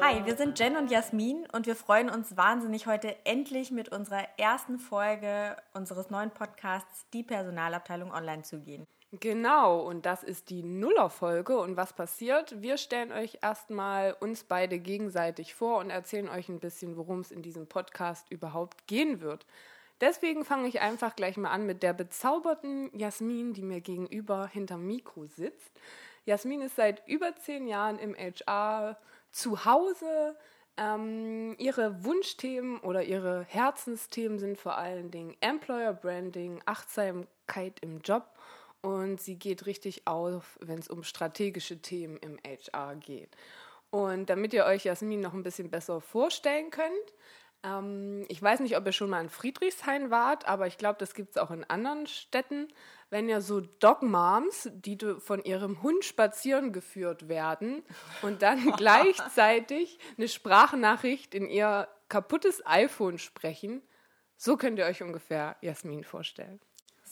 Hi, wir sind Jen und Jasmin und wir freuen uns wahnsinnig, heute endlich mit unserer ersten Folge unseres neuen Podcasts Die Personalabteilung online zu gehen. Genau, und das ist die Nullerfolge. Und was passiert? Wir stellen euch erstmal uns beide gegenseitig vor und erzählen euch ein bisschen, worum es in diesem Podcast überhaupt gehen wird. Deswegen fange ich einfach gleich mal an mit der bezauberten Jasmin, die mir gegenüber hinterm Mikro sitzt. Jasmin ist seit über zehn Jahren im HR zu Hause. Ähm, ihre Wunschthemen oder ihre Herzensthemen sind vor allen Dingen Employer Branding, Achtsamkeit im Job und sie geht richtig auf, wenn es um strategische Themen im HR geht. Und damit ihr euch Jasmin noch ein bisschen besser vorstellen könnt, ähm, ich weiß nicht, ob ihr schon mal in Friedrichshain wart, aber ich glaube, das gibt es auch in anderen Städten. Wenn ja so Dog-Moms, die von ihrem Hund spazieren geführt werden und dann gleichzeitig eine Sprachnachricht in ihr kaputtes iPhone sprechen, so könnt ihr euch ungefähr Jasmin vorstellen.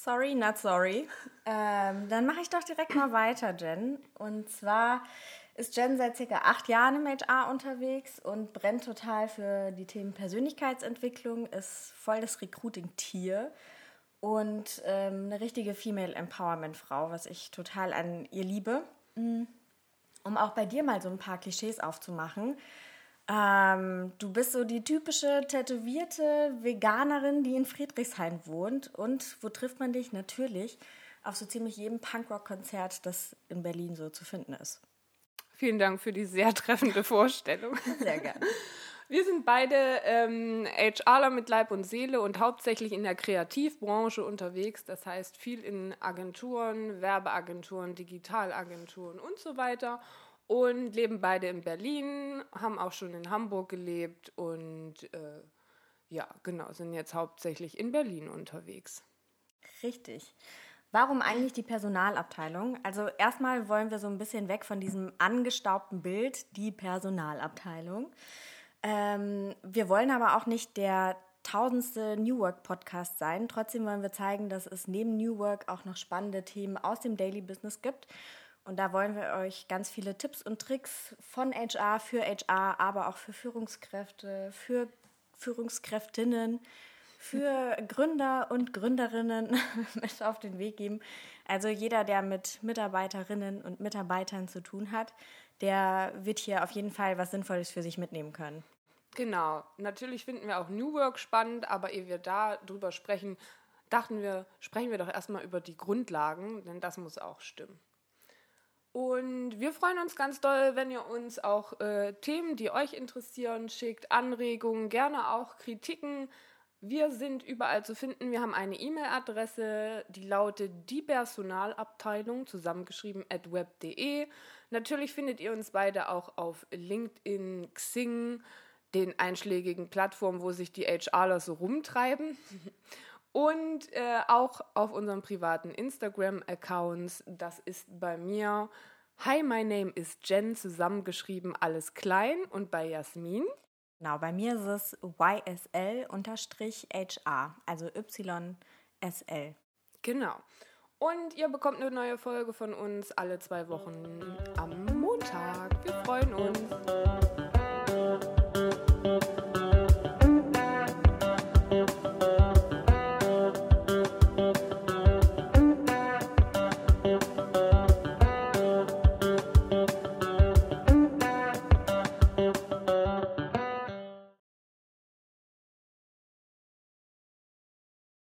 Sorry, not sorry. Ähm, dann mache ich doch direkt mal weiter, Jen. Und zwar ist Jen seit circa acht Jahren im HR unterwegs und brennt total für die Themen Persönlichkeitsentwicklung, ist voll das Recruiting-Tier und ähm, eine richtige Female Empowerment-Frau, was ich total an ihr liebe. Mm. Um auch bei dir mal so ein paar Klischees aufzumachen. Ähm, du bist so die typische tätowierte Veganerin, die in Friedrichshain wohnt. Und wo trifft man dich? Natürlich auf so ziemlich jedem Punkrock-Konzert, das in Berlin so zu finden ist. Vielen Dank für die sehr treffende Vorstellung. Sehr gerne. Wir sind beide ähm, HRler mit Leib und Seele und hauptsächlich in der Kreativbranche unterwegs. Das heißt viel in Agenturen, Werbeagenturen, Digitalagenturen und so weiter. Und leben beide in Berlin, haben auch schon in Hamburg gelebt und äh, ja, genau, sind jetzt hauptsächlich in Berlin unterwegs. Richtig. Warum eigentlich die Personalabteilung? Also erstmal wollen wir so ein bisschen weg von diesem angestaubten Bild, die Personalabteilung. Ähm, wir wollen aber auch nicht der tausendste New Work Podcast sein. Trotzdem wollen wir zeigen, dass es neben New Work auch noch spannende Themen aus dem Daily Business gibt. Und da wollen wir euch ganz viele Tipps und Tricks von HR für HR, aber auch für Führungskräfte, für Führungskräftinnen, für Gründer und Gründerinnen mit auf den Weg geben. Also jeder, der mit Mitarbeiterinnen und Mitarbeitern zu tun hat, der wird hier auf jeden Fall was Sinnvolles für sich mitnehmen können. Genau. Natürlich finden wir auch New Work spannend, aber ehe wir da drüber sprechen, dachten wir, sprechen wir doch erstmal über die Grundlagen, denn das muss auch stimmen. Und wir freuen uns ganz doll, wenn ihr uns auch äh, Themen, die euch interessieren, schickt, Anregungen, gerne auch Kritiken, wir sind überall zu finden. Wir haben eine E-Mail-Adresse, die lautet die Personalabteilung, zusammengeschrieben at web.de. Natürlich findet ihr uns beide auch auf LinkedIn, Xing, den einschlägigen Plattformen, wo sich die HRler so rumtreiben. Und äh, auch auf unseren privaten Instagram-Accounts. Das ist bei mir Hi, my name is Jen, zusammengeschrieben, alles klein. Und bei Jasmin Genau, bei mir ist es YSL-HR, also YSL. Genau. Und ihr bekommt eine neue Folge von uns alle zwei Wochen am Montag. Wir freuen uns.